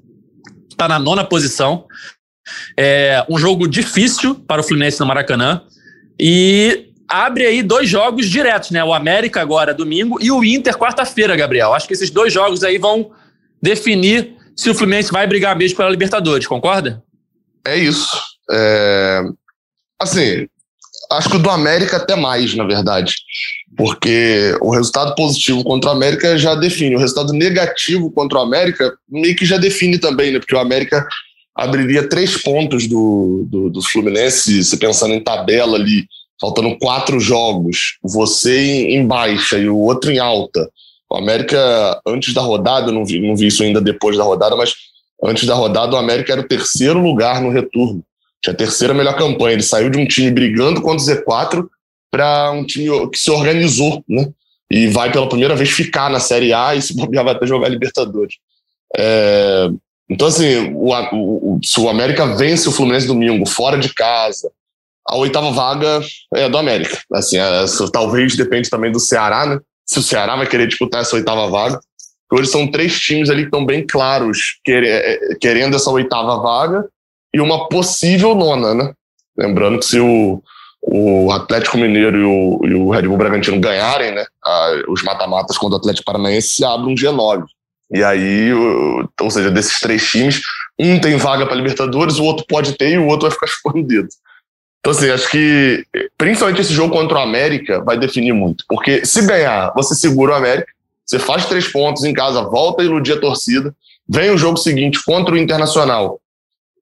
Está na nona posição. É um jogo difícil para o Fluminense no Maracanã. E abre aí dois jogos diretos, né? O América agora domingo e o Inter quarta-feira, Gabriel. Acho que esses dois jogos aí vão definir se o Fluminense vai brigar mesmo pela Libertadores, concorda? É isso. É... Assim, acho que o do América até mais, na verdade. Porque o resultado positivo contra o América já define. O resultado negativo contra o América meio que já define também, né? Porque o América abriria três pontos do, do, do Fluminense, se pensando em tabela ali, faltando quatro jogos, você em baixa e o outro em alta. O América, antes da rodada, não vi, não vi isso ainda depois da rodada, mas antes da rodada, o América era o terceiro lugar no retorno. Tinha a terceira melhor campanha. Ele saiu de um time brigando contra o Z4 para um time que se organizou, né? E vai pela primeira vez ficar na Série A e se bobear vai até jogar Libertadores. É, então, assim, o, o, se o América vence o Fluminense domingo, fora de casa, a oitava vaga é do América. Assim, é, talvez depende também do Ceará, né? Se o Ceará vai querer disputar essa oitava vaga. Hoje são três times ali que estão bem claros é, querendo essa oitava vaga e uma possível nona, né? Lembrando que se o, o Atlético Mineiro e o, e o Red Bull Bragantino ganharem, né? A, os mata-matas contra o Atlético Paranaense se abre um G9. E aí, ou seja, desses três times, um tem vaga para Libertadores, o outro pode ter e o outro vai ficar dedo. Então, assim, acho que principalmente esse jogo contra o América vai definir muito. Porque se ganhar, você segura o América, você faz três pontos em casa, volta a iludir a torcida, vem o jogo seguinte contra o Internacional,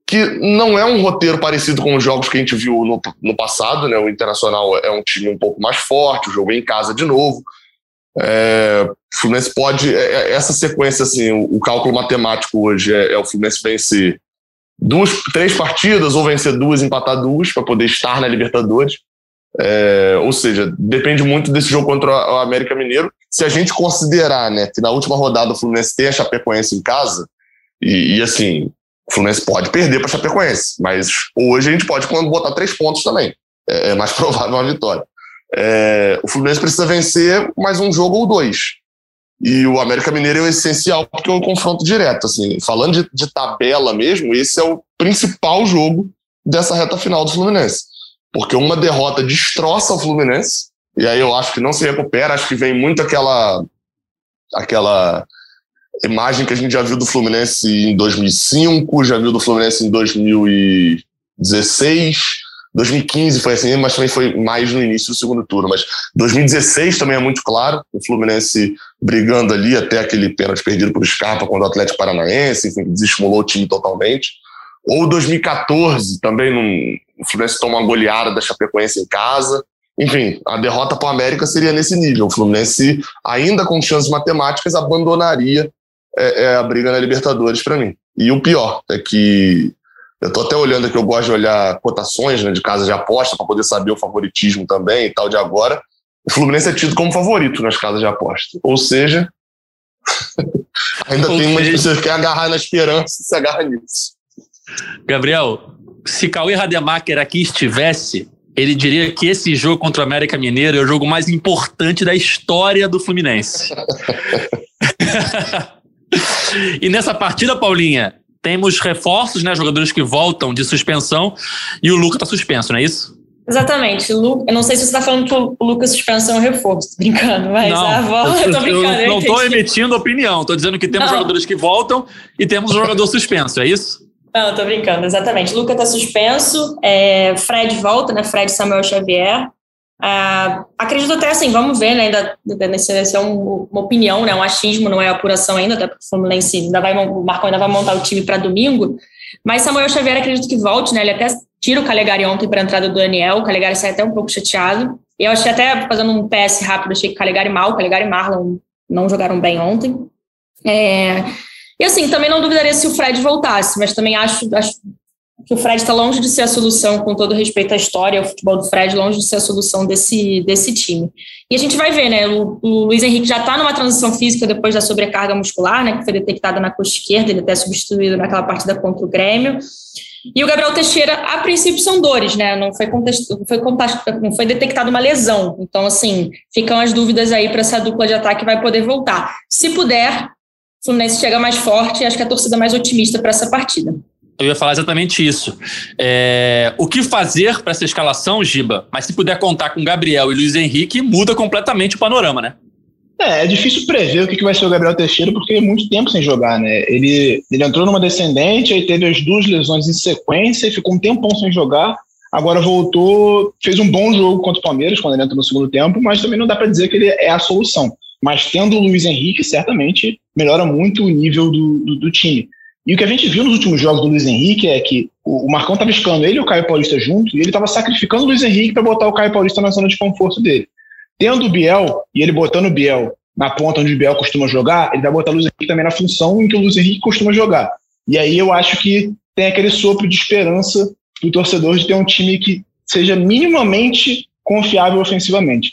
que não é um roteiro parecido com os jogos que a gente viu no, no passado, né? O Internacional é um time um pouco mais forte, o jogo é em casa de novo. É, o Fluminense pode. É, é, essa sequência, assim, o, o cálculo matemático hoje é, é, o Fluminense vencer duas, três partidas ou vencer duas, empatar duas, para poder estar na Libertadores. É, ou seja, depende muito desse jogo contra o América Mineiro. Se a gente considerar né, que na última rodada o Fluminense tem a Chapecoense em casa, e, e assim, o Fluminense pode perder para a Chapecoense, mas hoje a gente pode botar três pontos também. É, é mais provável uma vitória. É, o Fluminense precisa vencer mais um jogo ou dois. E o América Mineiro é o essencial porque é um confronto direto. Assim, falando de, de tabela mesmo, esse é o principal jogo dessa reta final do Fluminense. Porque uma derrota destroça o Fluminense, e aí eu acho que não se recupera, acho que vem muito aquela aquela imagem que a gente já viu do Fluminense em 2005, já viu do Fluminense em 2016, 2015 foi assim, mas também foi mais no início do segundo turno. Mas 2016 também é muito claro, o Fluminense brigando ali até aquele pênalti perdido por Scarpa contra o Atlético Paranaense, enfim, desestimulou o time totalmente. Ou 2014 também, num, o Fluminense toma uma goleada da Chapecoense em casa. Enfim, a derrota para o América seria nesse nível. O Fluminense, ainda com chances matemáticas, abandonaria é, é a briga na Libertadores para mim. E o pior é que eu estou até olhando aqui, eu gosto de olhar cotações né, de casa de aposta para poder saber o favoritismo também e tal de agora. O Fluminense é tido como favorito nas casas de aposta. Ou seja, ainda Ou tem uma seja... você quer agarrar na esperança se agarra nisso. Gabriel, se Cauê Rademacher aqui estivesse, ele diria que esse jogo contra o América Mineiro é o jogo mais importante da história do Fluminense. e nessa partida, Paulinha, temos reforços, né? Jogadores que voltam de suspensão e o Lucas está suspenso, não é isso? Exatamente. Eu não sei se você está falando que o Lucas suspensão é reforço, brincando, mas não, a volta, eu tô brincando. Eu não estou emitindo opinião, estou dizendo que temos não. jogadores que voltam e temos um jogador suspenso, é isso? Não, estou brincando, exatamente. Lucas está suspenso, é, Fred volta, né? Fred Samuel Xavier. Uh, acredito até assim, vamos ver, né? Ainda, nesse, é um, uma opinião, né? Um achismo, não é apuração ainda, até porque o Fluminense ainda vai, o Marcão ainda vai montar o time para domingo. Mas Samuel Xavier acredito que volte, né? Ele até tira o Calegari ontem para a entrada do Daniel. O Calegari sai até um pouco chateado. E eu achei até, fazendo um PS rápido, achei que Calegari mal, Calegari e Marlon não jogaram bem ontem. É, e assim, também não duvidaria se o Fred voltasse, mas também acho, acho que o Fred está longe de ser a solução, com todo respeito à história, o futebol do Fred, longe de ser a solução desse, desse time. E a gente vai ver, né? O, o Luiz Henrique já está numa transição física depois da sobrecarga muscular, né? Que foi detectada na coxa esquerda, ele até substituído naquela partida contra o Grêmio. E o Gabriel Teixeira, a princípio, são dores, né? Não foi, foi, foi detectada uma lesão. Então, assim, ficam as dúvidas aí para essa dupla de ataque vai poder voltar. Se puder, o Fluminense chega mais forte e acho que a torcida mais otimista para essa partida. Eu ia falar exatamente isso. É, o que fazer para essa escalação, Giba? Mas se puder contar com Gabriel e Luiz Henrique, muda completamente o panorama, né? É, é difícil prever o que vai ser o Gabriel Teixeira, porque é muito tempo sem jogar, né? Ele, ele entrou numa descendente, aí teve as duas lesões em sequência e ficou um tempão sem jogar. Agora voltou, fez um bom jogo contra o Palmeiras quando ele entrou no segundo tempo, mas também não dá para dizer que ele é a solução. Mas tendo o Luiz Henrique, certamente melhora muito o nível do, do, do time. E o que a gente viu nos últimos jogos do Luiz Henrique é que o, o Marcão estava escalando ele e o Caio Paulista junto, e ele estava sacrificando o Luiz Henrique para botar o Caio Paulista na zona de conforto dele. Tendo o Biel, e ele botando o Biel na ponta onde o Biel costuma jogar, ele vai botar o Luiz Henrique também na função em que o Luiz Henrique costuma jogar. E aí eu acho que tem aquele sopro de esperança do torcedor de ter um time que seja minimamente confiável ofensivamente.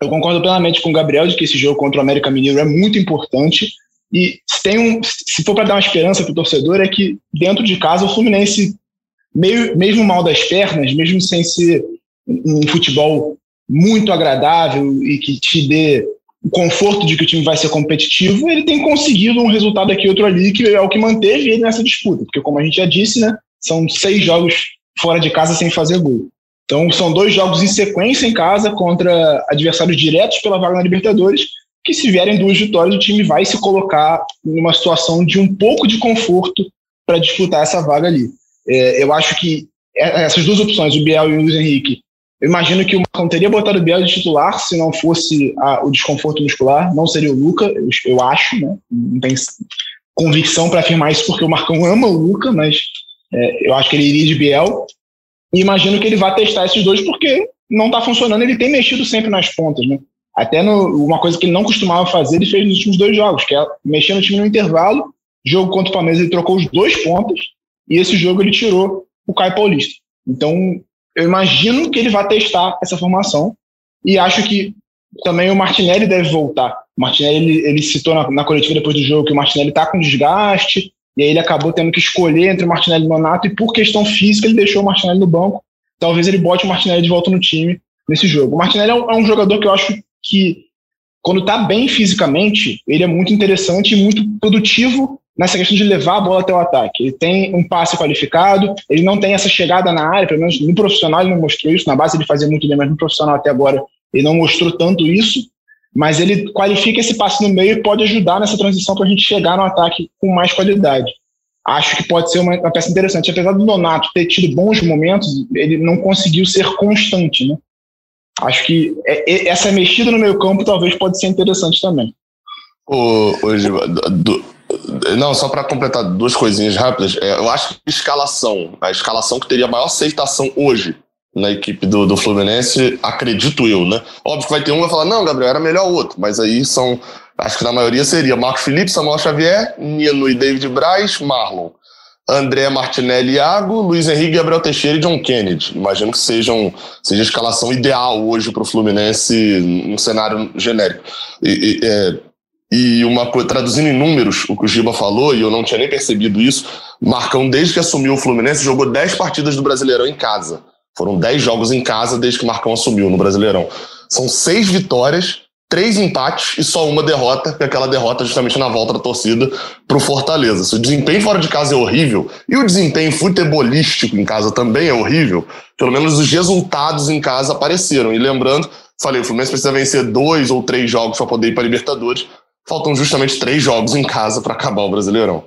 Eu concordo plenamente com o Gabriel de que esse jogo contra o América Mineiro é muito importante, e se, tem um, se for para dar uma esperança para o torcedor, é que dentro de casa o Fluminense, meio, mesmo mal das pernas, mesmo sem ser um futebol muito agradável e que te dê o conforto de que o time vai ser competitivo, ele tem conseguido um resultado aqui outro ali que é o que manteve ele nessa disputa. Porque, como a gente já disse, né, são seis jogos fora de casa sem fazer gol. Então, são dois jogos em sequência em casa contra adversários diretos pela vaga na Libertadores que se vierem duas vitórias, o time vai se colocar numa situação de um pouco de conforto para disputar essa vaga ali. É, eu acho que essas duas opções, o Biel e o Luiz Henrique, eu imagino que o Marcão teria botado o Biel de titular se não fosse a, o desconforto muscular, não seria o Luca, eu, eu acho, né? Não tem convicção para afirmar isso porque o Marcão ama o Luca, mas é, eu acho que ele iria de Biel. E imagino que ele vá testar esses dois porque não está funcionando, ele tem mexido sempre nas pontas, né? Até no, uma coisa que ele não costumava fazer, ele fez nos últimos dois jogos, que é mexer no time no intervalo. Jogo contra o Palmeiras, ele trocou os dois pontos, e esse jogo ele tirou o Caio Paulista. Então, eu imagino que ele vai testar essa formação, e acho que também o Martinelli deve voltar. O Martinelli, ele, ele citou na, na, coletiva depois do jogo que o Martinelli está com desgaste, e aí ele acabou tendo que escolher entre o Martinelli e o Nonato, e por questão física ele deixou o Martinelli no banco. Talvez ele bote o Martinelli de volta no time nesse jogo. O Martinelli é um, é um jogador que eu acho que, quando está bem fisicamente, ele é muito interessante e muito produtivo nessa questão de levar a bola até o ataque. Ele tem um passe qualificado, ele não tem essa chegada na área, pelo menos no profissional ele não mostrou isso, na base ele fazia muito bem, mas no profissional até agora ele não mostrou tanto isso, mas ele qualifica esse passe no meio e pode ajudar nessa transição para a gente chegar no ataque com mais qualidade. Acho que pode ser uma, uma peça interessante. Apesar do Donato ter tido bons momentos, ele não conseguiu ser constante, né? acho que é, essa mexida no meio campo talvez pode ser interessante também. Hoje, não, só para completar duas coisinhas rápidas, é, eu acho que escalação, a escalação que teria maior aceitação hoje na equipe do, do Fluminense, acredito eu, né? Óbvio que vai ter um vai falar, não, Gabriel, era melhor outro, mas aí são, acho que na maioria seria Marcos Felipe, Samuel Xavier, Nino e David Braz, Marlon. André Martinelli Iago, Luiz Henrique, Gabriel Teixeira e John Kennedy. Imagino que sejam, seja a escalação ideal hoje para o Fluminense num cenário genérico. E, e, é, e uma coisa, traduzindo em números o que o Giba falou, e eu não tinha nem percebido isso, Marcão, desde que assumiu o Fluminense, jogou 10 partidas do Brasileirão em casa. Foram 10 jogos em casa desde que Marcão assumiu no Brasileirão. São seis vitórias três empates e só uma derrota, que é aquela derrota justamente na volta da torcida para o Fortaleza. Se o desempenho fora de casa é horrível e o desempenho futebolístico em casa também é horrível, pelo menos os resultados em casa apareceram. E lembrando, falei, o Fluminense precisa vencer dois ou três jogos para poder ir para Libertadores. Faltam justamente três jogos em casa para acabar o Brasileirão.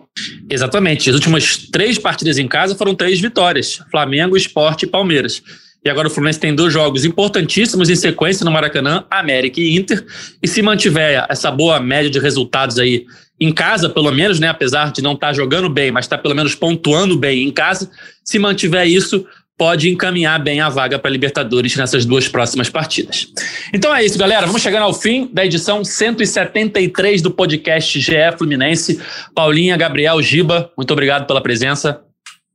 Exatamente. As últimas três partidas em casa foram três vitórias: Flamengo, Esporte e Palmeiras. E agora o Fluminense tem dois jogos importantíssimos em sequência no Maracanã, América e Inter. E se mantiver essa boa média de resultados aí em casa, pelo menos, né, apesar de não estar tá jogando bem, mas está pelo menos pontuando bem em casa, se mantiver isso, pode encaminhar bem a vaga para Libertadores nessas duas próximas partidas. Então é isso, galera. Vamos chegando ao fim da edição 173 do podcast GE Fluminense. Paulinha, Gabriel, Giba, muito obrigado pela presença.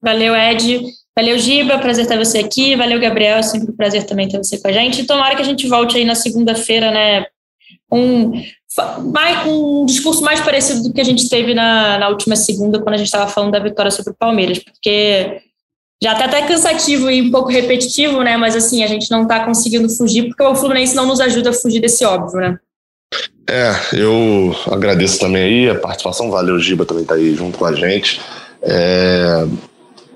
Valeu, Ed. Valeu, Giba. Prazer ter você aqui. Valeu, Gabriel. É sempre um prazer também ter você com a gente. Tomara que a gente volte aí na segunda-feira, né? Um, mais, um discurso mais parecido do que a gente teve na, na última segunda, quando a gente estava falando da vitória sobre o Palmeiras, porque já está até cansativo e um pouco repetitivo, né? Mas assim, a gente não está conseguindo fugir, porque o Fluminense não nos ajuda a fugir desse óbvio, né? É, eu agradeço também aí a participação, valeu, Giba também tá aí junto com a gente. É,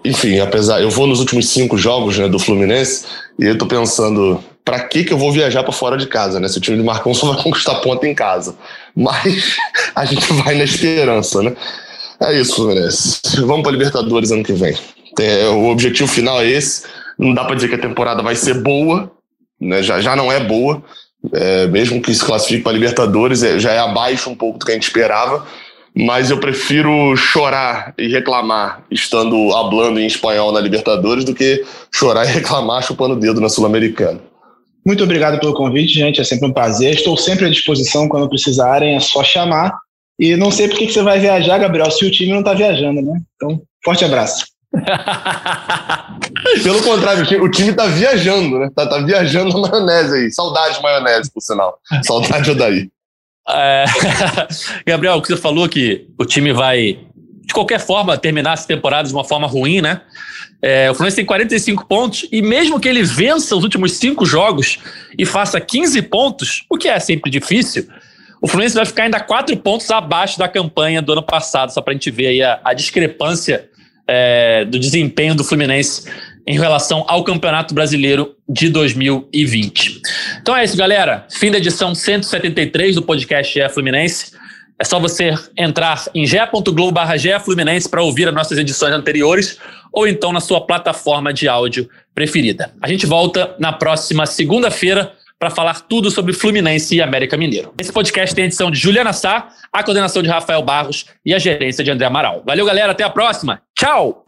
enfim, apesar, eu vou nos últimos cinco jogos né, do Fluminense e eu tô pensando, para que que eu vou viajar para fora de casa, né? Se o time de Marcão só vai conquistar ponta em casa. Mas a gente vai na esperança, né? É isso, Fluminense. Vamos para Libertadores ano que vem. É, o objetivo final é esse. Não dá para dizer que a temporada vai ser boa, né? Já, já não é boa. É, mesmo que se classifique para Libertadores, é, já é abaixo um pouco do que a gente esperava mas eu prefiro chorar e reclamar estando hablando em espanhol na Libertadores do que chorar e reclamar chupando o dedo na Sul-Americana. Muito obrigado pelo convite, gente. É sempre um prazer. Estou sempre à disposição quando precisarem, é só chamar. E não sei por que você vai viajar, Gabriel, se o time não está viajando, né? Então, forte abraço. Pelo contrário, o time está viajando, né? Tá, tá viajando na maionese aí. Saudade de maionese, por sinal. Saudade daí. É... Gabriel, o que você falou que o time vai, de qualquer forma, terminar essa temporada de uma forma ruim, né? É, o Fluminense tem 45 pontos e mesmo que ele vença os últimos cinco jogos e faça 15 pontos, o que é sempre difícil, o Fluminense vai ficar ainda quatro pontos abaixo da campanha do ano passado, só para a gente ver aí a, a discrepância é, do desempenho do Fluminense em relação ao Campeonato Brasileiro de 2020. Então é isso, galera. Fim da edição 173 do podcast GE Fluminense. É só você entrar em ge.globo Fluminense para ouvir as nossas edições anteriores ou então na sua plataforma de áudio preferida. A gente volta na próxima segunda-feira para falar tudo sobre Fluminense e América Mineiro. Esse podcast tem a edição de Juliana Sá, a coordenação de Rafael Barros e a gerência de André Amaral. Valeu, galera. Até a próxima. Tchau!